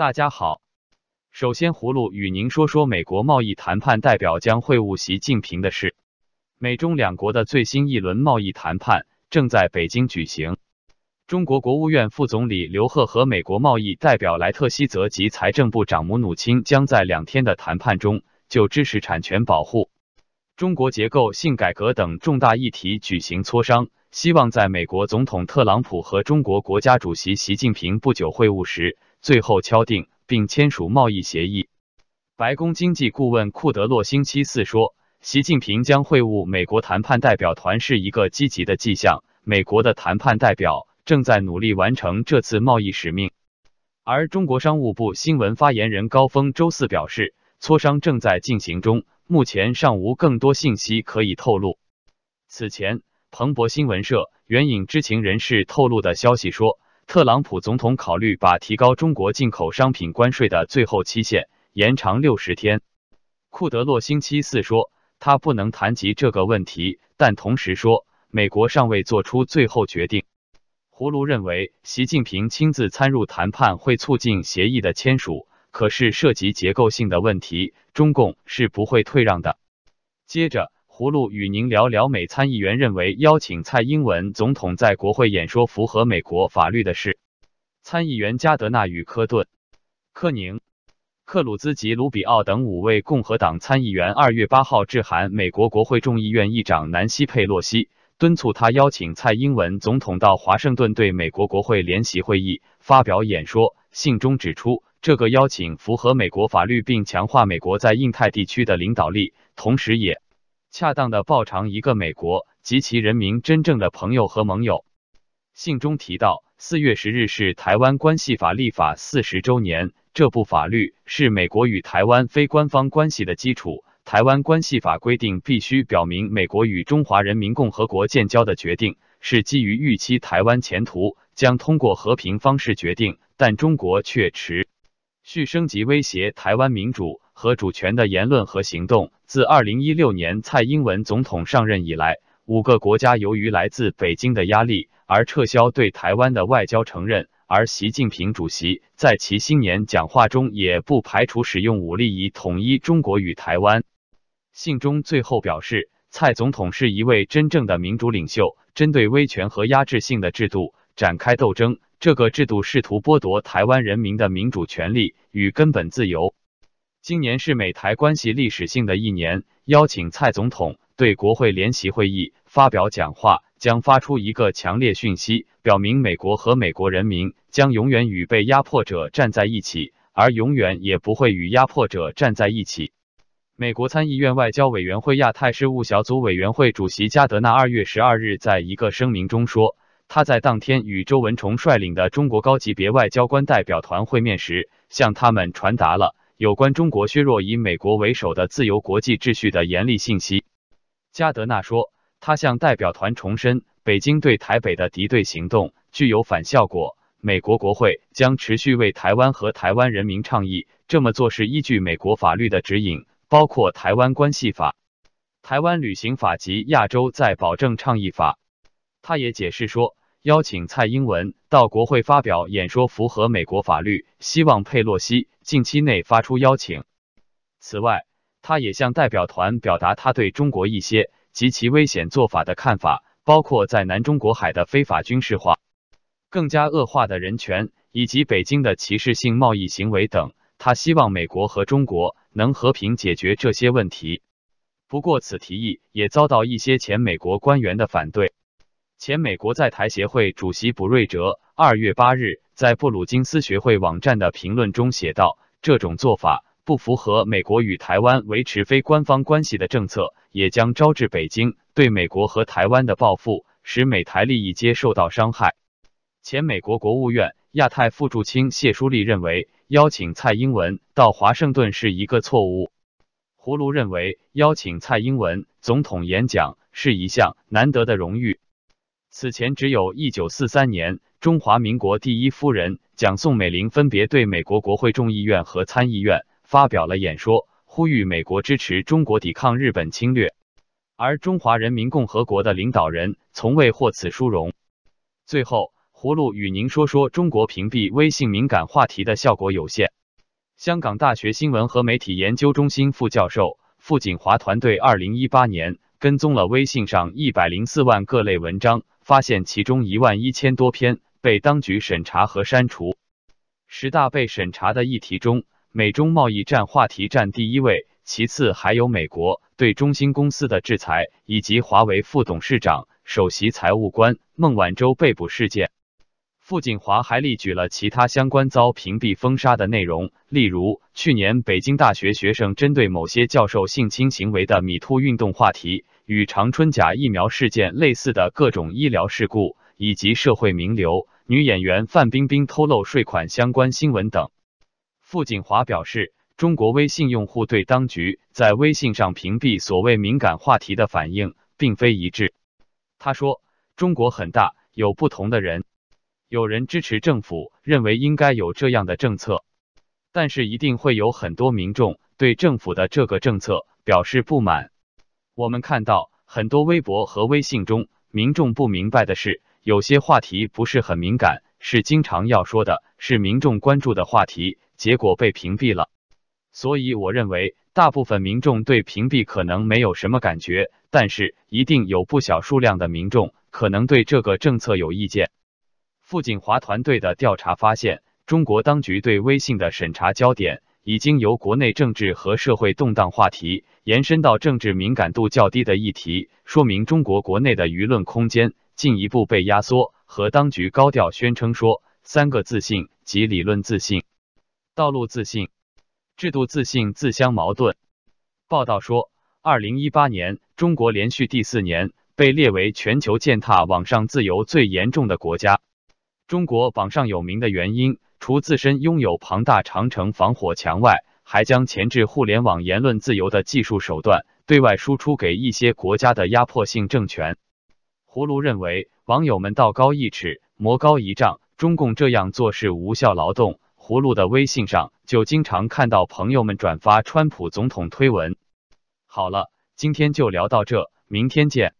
大家好，首先葫芦与您说说美国贸易谈判代表将会晤习近平的事。美中两国的最新一轮贸易谈判正在北京举行。中国国务院副总理刘鹤和美国贸易代表莱特希泽及财政部长姆努钦将在两天的谈判中就知识产权保护、中国结构性改革等重大议题举行磋商，希望在美国总统特朗普和中国国家主席习近平不久会晤时，最后敲定并签署贸易协议。白宫经济顾问库德洛星期四说，习近平将会晤美国谈判代表团是一个积极的迹象，美国的谈判代表。正在努力完成这次贸易使命，而中国商务部新闻发言人高峰周四表示，磋商正在进行中，目前尚无更多信息可以透露。此前，彭博新闻社援引知情人士透露的消息说，特朗普总统考虑把提高中国进口商品关税的最后期限延长六十天。库德洛星期四说，他不能谈及这个问题，但同时说，美国尚未做出最后决定。葫芦认为，习近平亲自参入谈判会促进协议的签署，可是涉及结构性的问题，中共是不会退让的。接着，葫芦与您聊聊美参议员认为邀请蔡英文总统在国会演说符合美国法律的事。参议员加德纳与科顿、科宁、克鲁兹及卢比奥等五位共和党参议员二月八号致函美国国会众议院议长南希佩洛西。敦促他邀请蔡英文总统到华盛顿对美国国会联席会议发表演说。信中指出，这个邀请符合美国法律，并强化美国在印太地区的领导力，同时也恰当的报偿一个美国及其人民真正的朋友和盟友。信中提到，四月十日是台湾关系法立法四十周年，这部法律是美国与台湾非官方关系的基础。台湾关系法规定，必须表明美国与中华人民共和国建交的决定是基于预期台湾前途将通过和平方式决定，但中国却持续升级威胁台湾民主和主权的言论和行动。自二零一六年蔡英文总统上任以来，五个国家由于来自北京的压力而撤销对台湾的外交承认，而习近平主席在其新年讲话中也不排除使用武力以统一中国与台湾。信中最后表示，蔡总统是一位真正的民主领袖，针对威权和压制性的制度展开斗争。这个制度试图剥夺台湾人民的民主权利与根本自由。今年是美台关系历史性的一年，邀请蔡总统对国会联席会议发表讲话，将发出一个强烈讯息，表明美国和美国人民将永远与被压迫者站在一起，而永远也不会与压迫者站在一起。美国参议院外交委员会亚太事务小组委员会主席加德纳二月十二日在一个声明中说，他在当天与周文崇率领的中国高级别外交官代表团会面时，向他们传达了有关中国削弱以美国为首的自由国际秩序的严厉信息。加德纳说，他向代表团重申，北京对台北的敌对行动具有反效果，美国国会将持续为台湾和台湾人民倡议，这么做是依据美国法律的指引。包括《台湾关系法》、《台湾旅行法》及《亚洲再保证倡议法》。他也解释说，邀请蔡英文到国会发表演说符合美国法律，希望佩洛西近期内发出邀请。此外，他也向代表团表达他对中国一些极其危险做法的看法，包括在南中国海的非法军事化、更加恶化的人权以及北京的歧视性贸易行为等。他希望美国和中国能和平解决这些问题，不过此提议也遭到一些前美国官员的反对。前美国在台协会主席卜瑞哲二月八日在布鲁金斯学会网站的评论中写道：“这种做法不符合美国与台湾维持非官方关系的政策，也将招致北京对美国和台湾的报复，使美台利益皆受到伤害。”前美国国务院亚太副驻青谢书立认为。邀请蔡英文到华盛顿是一个错误。葫芦认为，邀请蔡英文总统演讲是一项难得的荣誉。此前，只有一九四三年，中华民国第一夫人蒋宋美龄分别对美国国会众议院和参议院发表了演说，呼吁美国支持中国抵抗日本侵略。而中华人民共和国的领导人从未获此殊荣。最后。葫芦与您说说，中国屏蔽微信敏感话题的效果有限。香港大学新闻和媒体研究中心副教授傅锦华团队二零一八年跟踪了微信上一百零四万各类文章，发现其中一万一千多篇被当局审查和删除。十大被审查的议题中，美中贸易战话题占第一位，其次还有美国对中兴公司的制裁，以及华为副董事长、首席财务官孟晚舟被捕事件。傅锦华还列举了其他相关遭屏蔽封杀的内容，例如去年北京大学学生针对某些教授性侵行为的“米兔”运动话题，与长春假疫苗事件类似的各种医疗事故，以及社会名流女演员范冰冰偷漏税款相关新闻等。傅锦华表示，中国微信用户对当局在微信上屏蔽所谓敏感话题的反应并非一致。他说：“中国很大，有不同的人。”有人支持政府，认为应该有这样的政策，但是一定会有很多民众对政府的这个政策表示不满。我们看到很多微博和微信中，民众不明白的是，有些话题不是很敏感，是经常要说的，是民众关注的话题，结果被屏蔽了。所以我认为，大部分民众对屏蔽可能没有什么感觉，但是一定有不小数量的民众可能对这个政策有意见。傅锦华团队的调查发现，中国当局对微信的审查焦点已经由国内政治和社会动荡话题延伸到政治敏感度较低的议题，说明中国国内的舆论空间进一步被压缩。和当局高调宣称说三个自信及理论自信、道路自信、制度自信自相矛盾。报道说，二零一八年，中国连续第四年被列为全球践踏网上自由最严重的国家。中国榜上有名的原因，除自身拥有庞大长城防火墙外，还将前置互联网言论自由的技术手段对外输出给一些国家的压迫性政权。葫芦认为，网友们道高一尺，魔高一丈，中共这样做是无效劳动。葫芦的微信上就经常看到朋友们转发川普总统推文。好了，今天就聊到这，明天见。